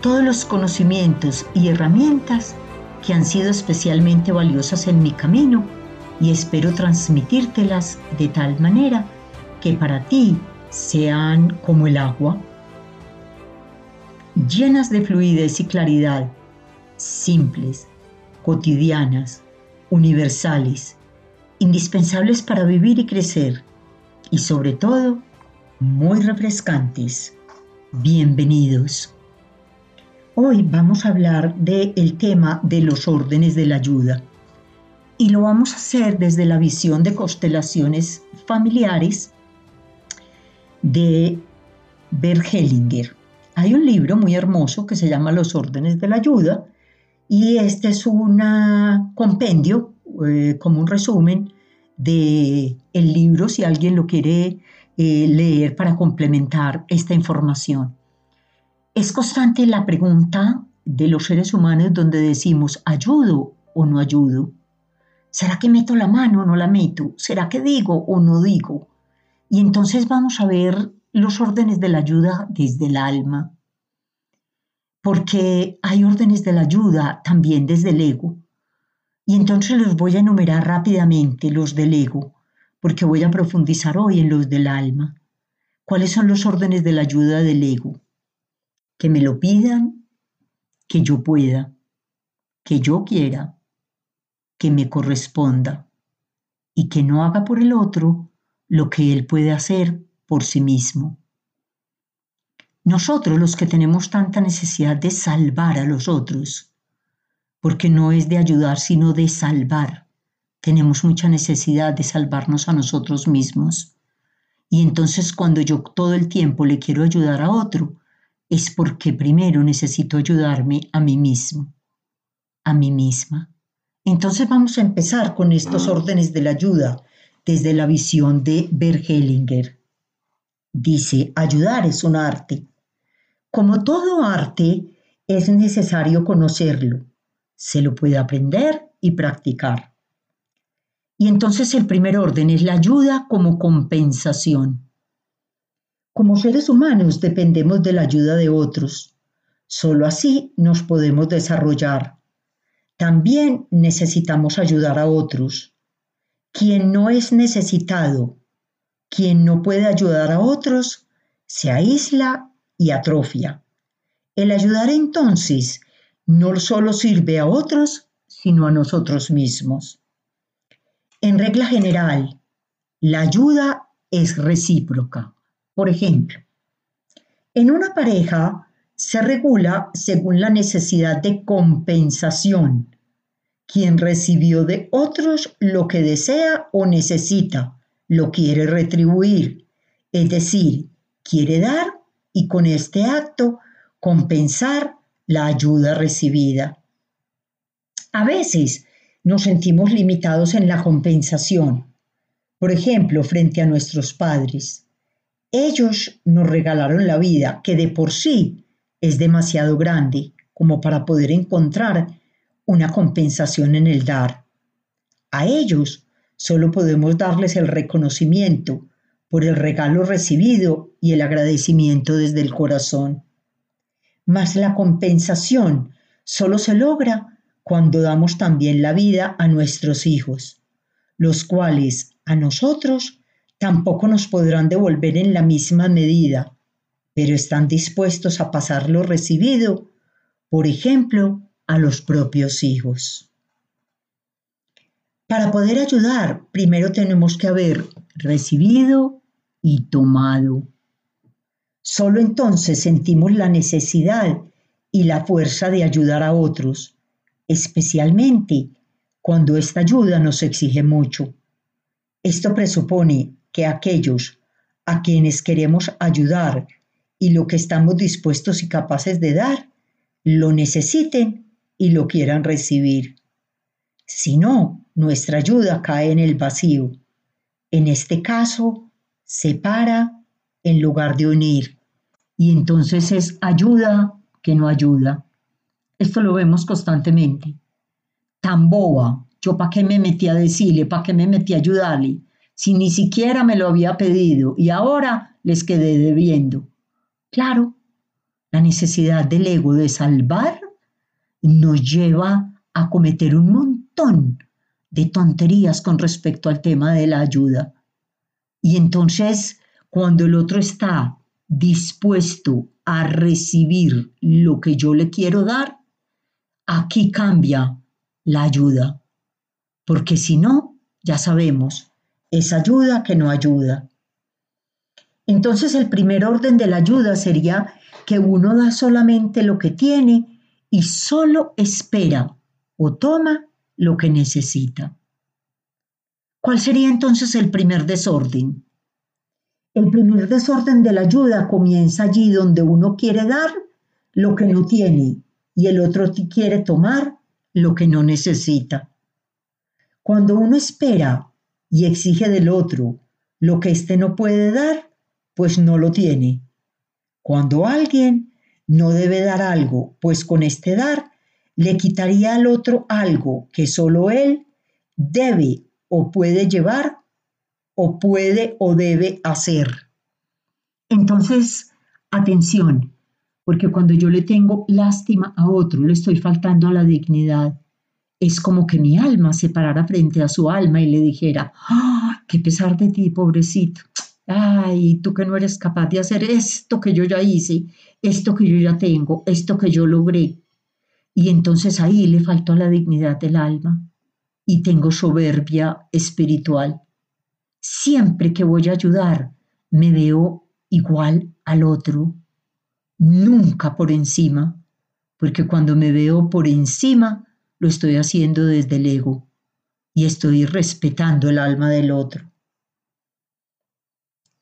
todos los conocimientos y herramientas que han sido especialmente valiosas en mi camino y espero transmitírtelas de tal manera que para ti sean como el agua, llenas de fluidez y claridad, simples, cotidianas, universales, indispensables para vivir y crecer y sobre todo muy refrescantes. Bienvenidos. Hoy vamos a hablar del tema de los órdenes de la ayuda y lo vamos a hacer desde la visión de constelaciones familiares de Bergelinger. Hay un libro muy hermoso que se llama Los órdenes de la ayuda y este es un compendio, eh, como un resumen de libro si alguien lo quiere eh, leer para complementar esta información. Es constante la pregunta de los seres humanos donde decimos, ¿ayudo o no ayudo? ¿Será que meto la mano o no la meto? ¿Será que digo o no digo? Y entonces vamos a ver los órdenes de la ayuda desde el alma. Porque hay órdenes de la ayuda también desde el ego. Y entonces los voy a enumerar rápidamente, los del ego, porque voy a profundizar hoy en los del alma. ¿Cuáles son los órdenes de la ayuda del ego? Que me lo pidan, que yo pueda, que yo quiera, que me corresponda y que no haga por el otro lo que él puede hacer por sí mismo. Nosotros los que tenemos tanta necesidad de salvar a los otros, porque no es de ayudar sino de salvar, tenemos mucha necesidad de salvarnos a nosotros mismos. Y entonces cuando yo todo el tiempo le quiero ayudar a otro, es porque primero necesito ayudarme a mí mismo, a mí misma. Entonces vamos a empezar con estos órdenes de la ayuda desde la visión de Bergelinger. Dice, ayudar es un arte. Como todo arte, es necesario conocerlo. Se lo puede aprender y practicar. Y entonces el primer orden es la ayuda como compensación. Como seres humanos dependemos de la ayuda de otros. Solo así nos podemos desarrollar. También necesitamos ayudar a otros. Quien no es necesitado, quien no puede ayudar a otros, se aísla y atrofia. El ayudar entonces no solo sirve a otros, sino a nosotros mismos. En regla general, la ayuda es recíproca. Por ejemplo, en una pareja se regula según la necesidad de compensación. Quien recibió de otros lo que desea o necesita, lo quiere retribuir, es decir, quiere dar y con este acto compensar la ayuda recibida. A veces nos sentimos limitados en la compensación, por ejemplo, frente a nuestros padres. Ellos nos regalaron la vida, que de por sí es demasiado grande como para poder encontrar una compensación en el dar. A ellos solo podemos darles el reconocimiento por el regalo recibido y el agradecimiento desde el corazón. Mas la compensación solo se logra cuando damos también la vida a nuestros hijos, los cuales a nosotros tampoco nos podrán devolver en la misma medida, pero están dispuestos a pasar lo recibido, por ejemplo, a los propios hijos. Para poder ayudar, primero tenemos que haber recibido y tomado. Solo entonces sentimos la necesidad y la fuerza de ayudar a otros, especialmente cuando esta ayuda nos exige mucho. Esto presupone que aquellos a quienes queremos ayudar y lo que estamos dispuestos y capaces de dar lo necesiten y lo quieran recibir. Si no, nuestra ayuda cae en el vacío. En este caso, separa en lugar de unir. Y entonces es ayuda que no ayuda. Esto lo vemos constantemente. Tan boba, yo para qué me metí a decirle, para qué me metí a ayudarle, si ni siquiera me lo había pedido y ahora les quedé debiendo. Claro, la necesidad del ego de salvar nos lleva a cometer un montón de tonterías con respecto al tema de la ayuda. Y entonces, cuando el otro está dispuesto a recibir lo que yo le quiero dar, aquí cambia la ayuda. Porque si no, ya sabemos, es ayuda que no ayuda. Entonces el primer orden de la ayuda sería que uno da solamente lo que tiene y solo espera o toma lo que necesita. ¿Cuál sería entonces el primer desorden? El primer desorden de la ayuda comienza allí donde uno quiere dar lo que no tiene y el otro quiere tomar lo que no necesita. Cuando uno espera y exige del otro lo que éste no puede dar, pues no lo tiene. Cuando alguien no debe dar algo, pues con este dar le quitaría al otro algo que solo él debe o puede llevar o puede o debe hacer. Entonces, atención, porque cuando yo le tengo lástima a otro, le estoy faltando a la dignidad. Es como que mi alma se parara frente a su alma y le dijera, ¡ah, qué pesar de ti, pobrecito! Ay, tú que no eres capaz de hacer esto que yo ya hice, esto que yo ya tengo, esto que yo logré. Y entonces ahí le faltó la dignidad del alma y tengo soberbia espiritual. Siempre que voy a ayudar, me veo igual al otro, nunca por encima, porque cuando me veo por encima, lo estoy haciendo desde el ego y estoy respetando el alma del otro.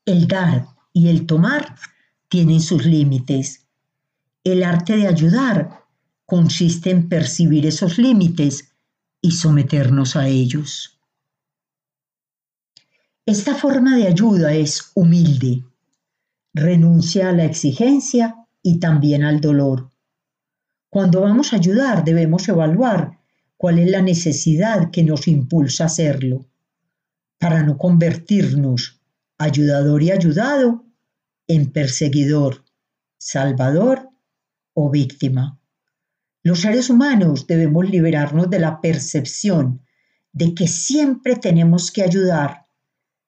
El dar y el tomar tienen sus límites. El arte de ayudar consiste en percibir esos límites y someternos a ellos. Esta forma de ayuda es humilde, renuncia a la exigencia y también al dolor. Cuando vamos a ayudar debemos evaluar cuál es la necesidad que nos impulsa a hacerlo, para no convertirnos ayudador y ayudado en perseguidor, salvador o víctima. Los seres humanos debemos liberarnos de la percepción de que siempre tenemos que ayudar,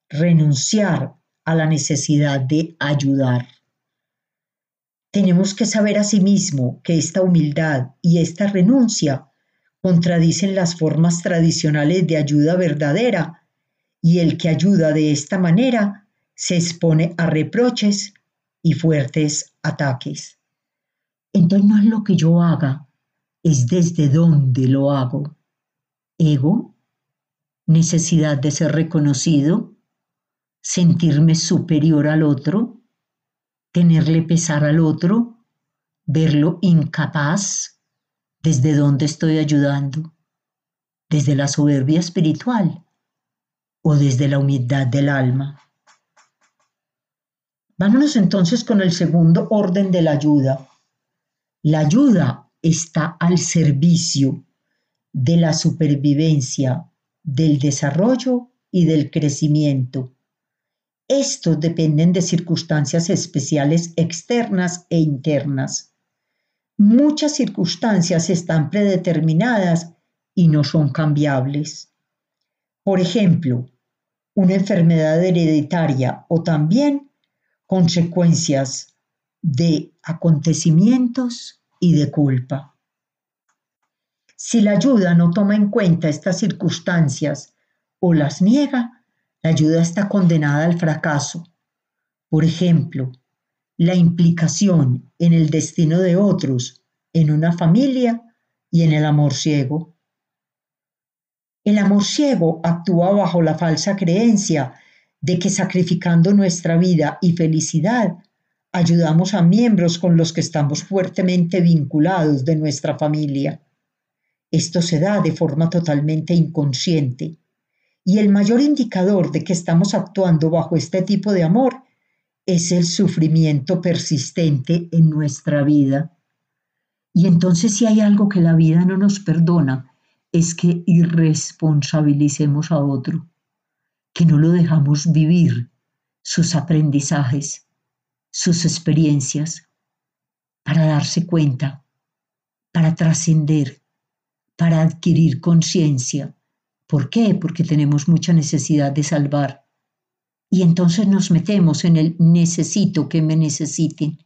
renunciar a la necesidad de ayudar. Tenemos que saber asimismo que esta humildad y esta renuncia contradicen las formas tradicionales de ayuda verdadera y el que ayuda de esta manera se expone a reproches y fuertes ataques. Entonces no es lo que yo haga, es desde dónde lo hago. Ego, necesidad de ser reconocido, sentirme superior al otro, tenerle pesar al otro, verlo incapaz, desde dónde estoy ayudando, desde la soberbia espiritual o desde la humildad del alma. Vámonos entonces con el segundo orden de la ayuda. La ayuda está al servicio de la supervivencia, del desarrollo y del crecimiento. Estos dependen de circunstancias especiales externas e internas. Muchas circunstancias están predeterminadas y no son cambiables. Por ejemplo, una enfermedad hereditaria o también consecuencias de acontecimientos y de culpa. Si la ayuda no toma en cuenta estas circunstancias o las niega, la ayuda está condenada al fracaso. Por ejemplo, la implicación en el destino de otros, en una familia y en el amor ciego. El amor ciego actúa bajo la falsa creencia de que sacrificando nuestra vida y felicidad Ayudamos a miembros con los que estamos fuertemente vinculados de nuestra familia. Esto se da de forma totalmente inconsciente. Y el mayor indicador de que estamos actuando bajo este tipo de amor es el sufrimiento persistente en nuestra vida. Y entonces si hay algo que la vida no nos perdona, es que irresponsabilicemos a otro, que no lo dejamos vivir sus aprendizajes, sus experiencias, para darse cuenta, para trascender, para adquirir conciencia. ¿Por qué? Porque tenemos mucha necesidad de salvar. Y entonces nos metemos en el necesito que me necesiten.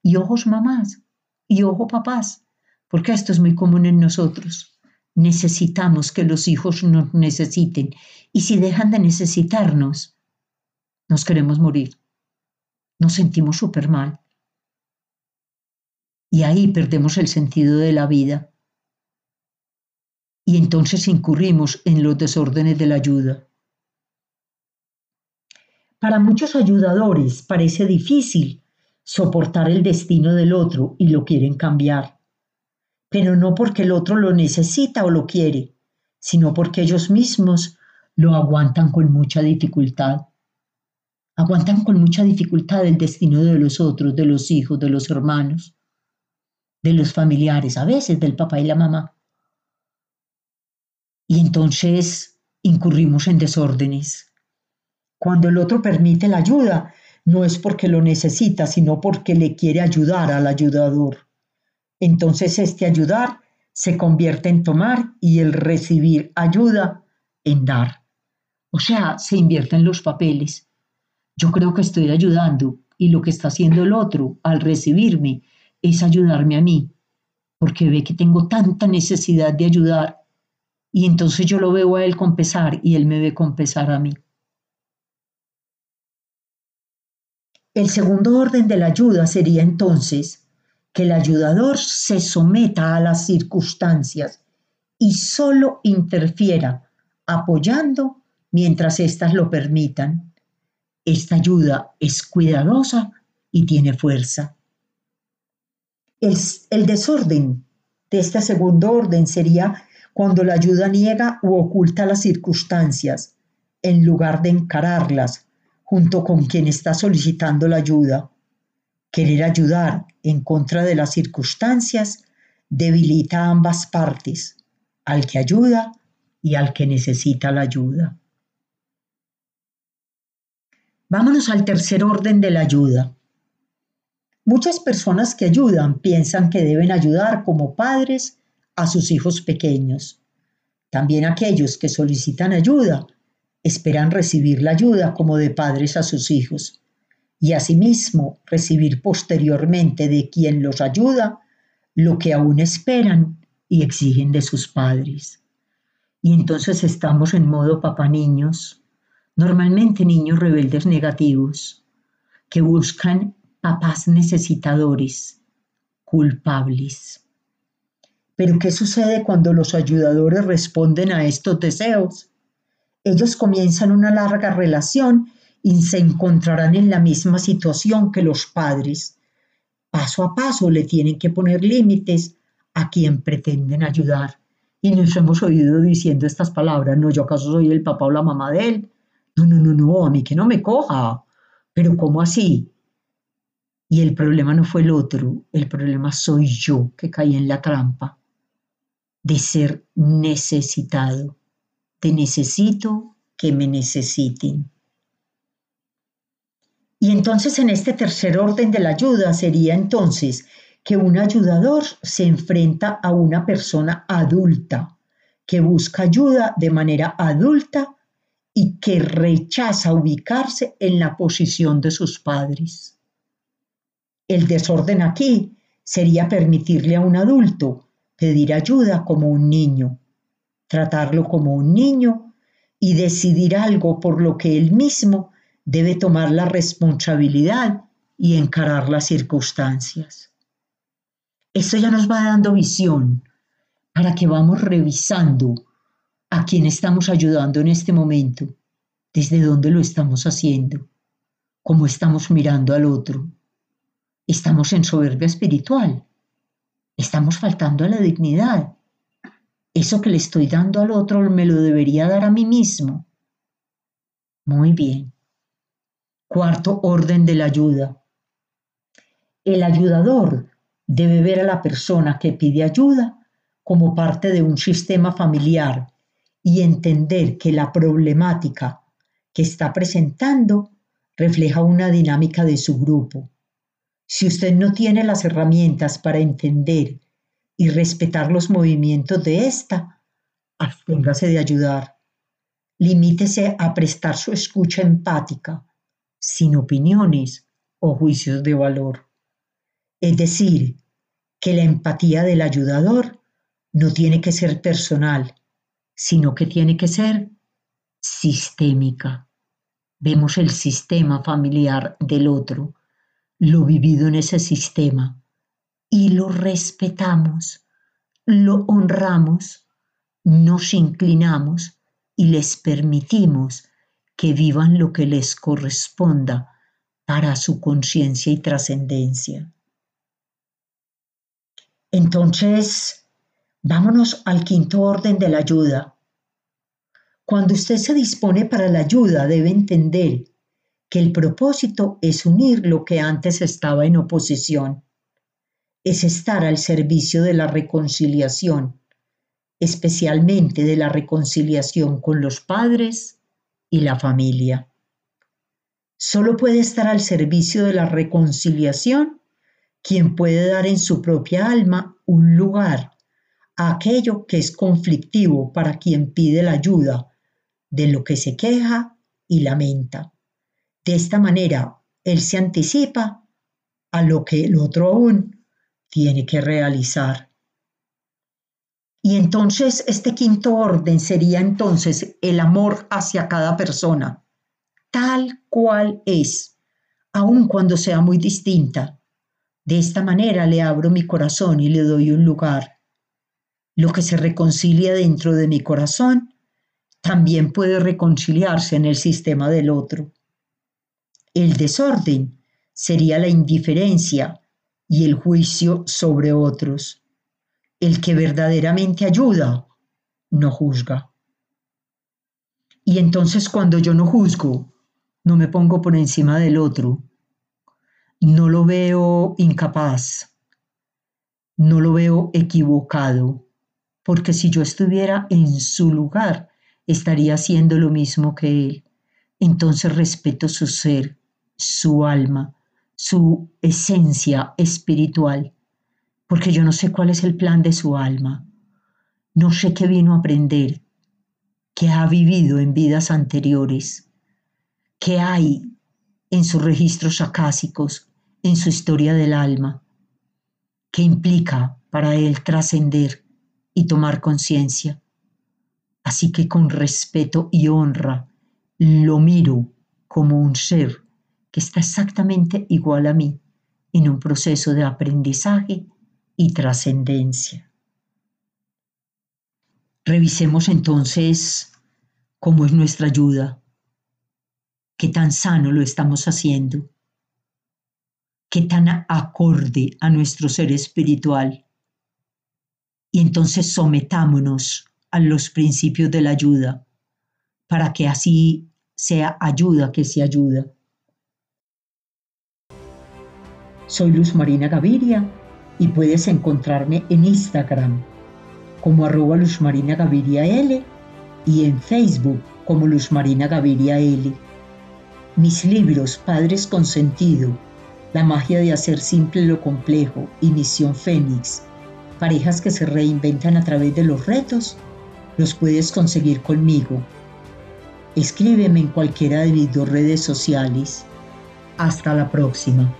Y ojos mamás, y ojo papás, porque esto es muy común en nosotros. Necesitamos que los hijos nos necesiten. Y si dejan de necesitarnos, nos queremos morir. Nos sentimos súper mal. Y ahí perdemos el sentido de la vida. Y entonces incurrimos en los desórdenes de la ayuda. Para muchos ayudadores parece difícil soportar el destino del otro y lo quieren cambiar, pero no porque el otro lo necesita o lo quiere, sino porque ellos mismos lo aguantan con mucha dificultad. Aguantan con mucha dificultad el destino de los otros, de los hijos, de los hermanos, de los familiares, a veces del papá y la mamá. Y entonces incurrimos en desórdenes. Cuando el otro permite la ayuda, no es porque lo necesita, sino porque le quiere ayudar al ayudador. Entonces este ayudar se convierte en tomar y el recibir ayuda en dar. O sea, se invierte en los papeles. Yo creo que estoy ayudando y lo que está haciendo el otro al recibirme es ayudarme a mí, porque ve que tengo tanta necesidad de ayudar y entonces yo lo veo a él con pesar y él me ve con pesar a mí. El segundo orden de la ayuda sería entonces que el ayudador se someta a las circunstancias y solo interfiera apoyando mientras éstas lo permitan. Esta ayuda es cuidadosa y tiene fuerza. El, el desorden de este segundo orden sería cuando la ayuda niega u oculta las circunstancias en lugar de encararlas junto con quien está solicitando la ayuda. Querer ayudar en contra de las circunstancias debilita a ambas partes, al que ayuda y al que necesita la ayuda. Vámonos al tercer orden de la ayuda. Muchas personas que ayudan piensan que deben ayudar como padres a sus hijos pequeños. También aquellos que solicitan ayuda esperan recibir la ayuda como de padres a sus hijos y asimismo recibir posteriormente de quien los ayuda lo que aún esperan y exigen de sus padres. Y entonces estamos en modo papá niños, normalmente niños rebeldes negativos, que buscan papás necesitadores, culpables. Pero ¿qué sucede cuando los ayudadores responden a estos deseos? Ellos comienzan una larga relación y se encontrarán en la misma situación que los padres. Paso a paso le tienen que poner límites a quien pretenden ayudar. Y nos hemos oído diciendo estas palabras, no, yo acaso soy el papá o la mamá de él, no, no, no, no, a mí que no me coja. Pero ¿cómo así? Y el problema no fue el otro, el problema soy yo que caí en la trampa de ser necesitado, de necesito que me necesiten. Y entonces en este tercer orden de la ayuda sería entonces que un ayudador se enfrenta a una persona adulta que busca ayuda de manera adulta y que rechaza ubicarse en la posición de sus padres. El desorden aquí sería permitirle a un adulto pedir ayuda como un niño, tratarlo como un niño y decidir algo por lo que él mismo debe tomar la responsabilidad y encarar las circunstancias. Esto ya nos va dando visión para que vamos revisando a quién estamos ayudando en este momento, desde dónde lo estamos haciendo, cómo estamos mirando al otro, estamos en soberbia espiritual, estamos faltando a la dignidad. Eso que le estoy dando al otro me lo debería dar a mí mismo. Muy bien. Cuarto orden de la ayuda. El ayudador debe ver a la persona que pide ayuda como parte de un sistema familiar y entender que la problemática que está presentando refleja una dinámica de su grupo. Si usted no tiene las herramientas para entender y respetar los movimientos de esta, absténgase de ayudar. Limítese a prestar su escucha empática, sin opiniones o juicios de valor. Es decir, que la empatía del ayudador no tiene que ser personal, sino que tiene que ser sistémica. Vemos el sistema familiar del otro, lo vivido en ese sistema, y lo respetamos, lo honramos, nos inclinamos y les permitimos que vivan lo que les corresponda para su conciencia y trascendencia. Entonces, vámonos al quinto orden de la ayuda. Cuando usted se dispone para la ayuda, debe entender que el propósito es unir lo que antes estaba en oposición. Es estar al servicio de la reconciliación, especialmente de la reconciliación con los padres y la familia. Solo puede estar al servicio de la reconciliación quien puede dar en su propia alma un lugar a aquello que es conflictivo para quien pide la ayuda, de lo que se queja y lamenta. De esta manera, él se anticipa a lo que el otro aún tiene que realizar. Y entonces este quinto orden sería entonces el amor hacia cada persona, tal cual es, aun cuando sea muy distinta, de esta manera le abro mi corazón y le doy un lugar. Lo que se reconcilia dentro de mi corazón también puede reconciliarse en el sistema del otro. El desorden sería la indiferencia y el juicio sobre otros. El que verdaderamente ayuda no juzga. Y entonces cuando yo no juzgo, no me pongo por encima del otro, no lo veo incapaz, no lo veo equivocado, porque si yo estuviera en su lugar, estaría haciendo lo mismo que él. Entonces respeto su ser, su alma, su esencia espiritual, porque yo no sé cuál es el plan de su alma, no sé qué vino a aprender, qué ha vivido en vidas anteriores, qué hay en sus registros acásicos, en su historia del alma, que implica para él trascender y tomar conciencia. Así que con respeto y honra lo miro como un ser que está exactamente igual a mí en un proceso de aprendizaje y trascendencia. Revisemos entonces cómo es nuestra ayuda qué tan sano lo estamos haciendo, qué tan acorde a nuestro ser espiritual. Y entonces sometámonos a los principios de la ayuda para que así sea ayuda que se ayuda. Soy Luz Marina Gaviria y puedes encontrarme en Instagram como arroba Luz Marina Gaviria y en Facebook como Luz Marina Gaviria L. Mis libros Padres con Sentido, La magia de hacer simple lo complejo y Misión Fénix, parejas que se reinventan a través de los retos, los puedes conseguir conmigo. Escríbeme en cualquiera de mis dos redes sociales. Hasta la próxima.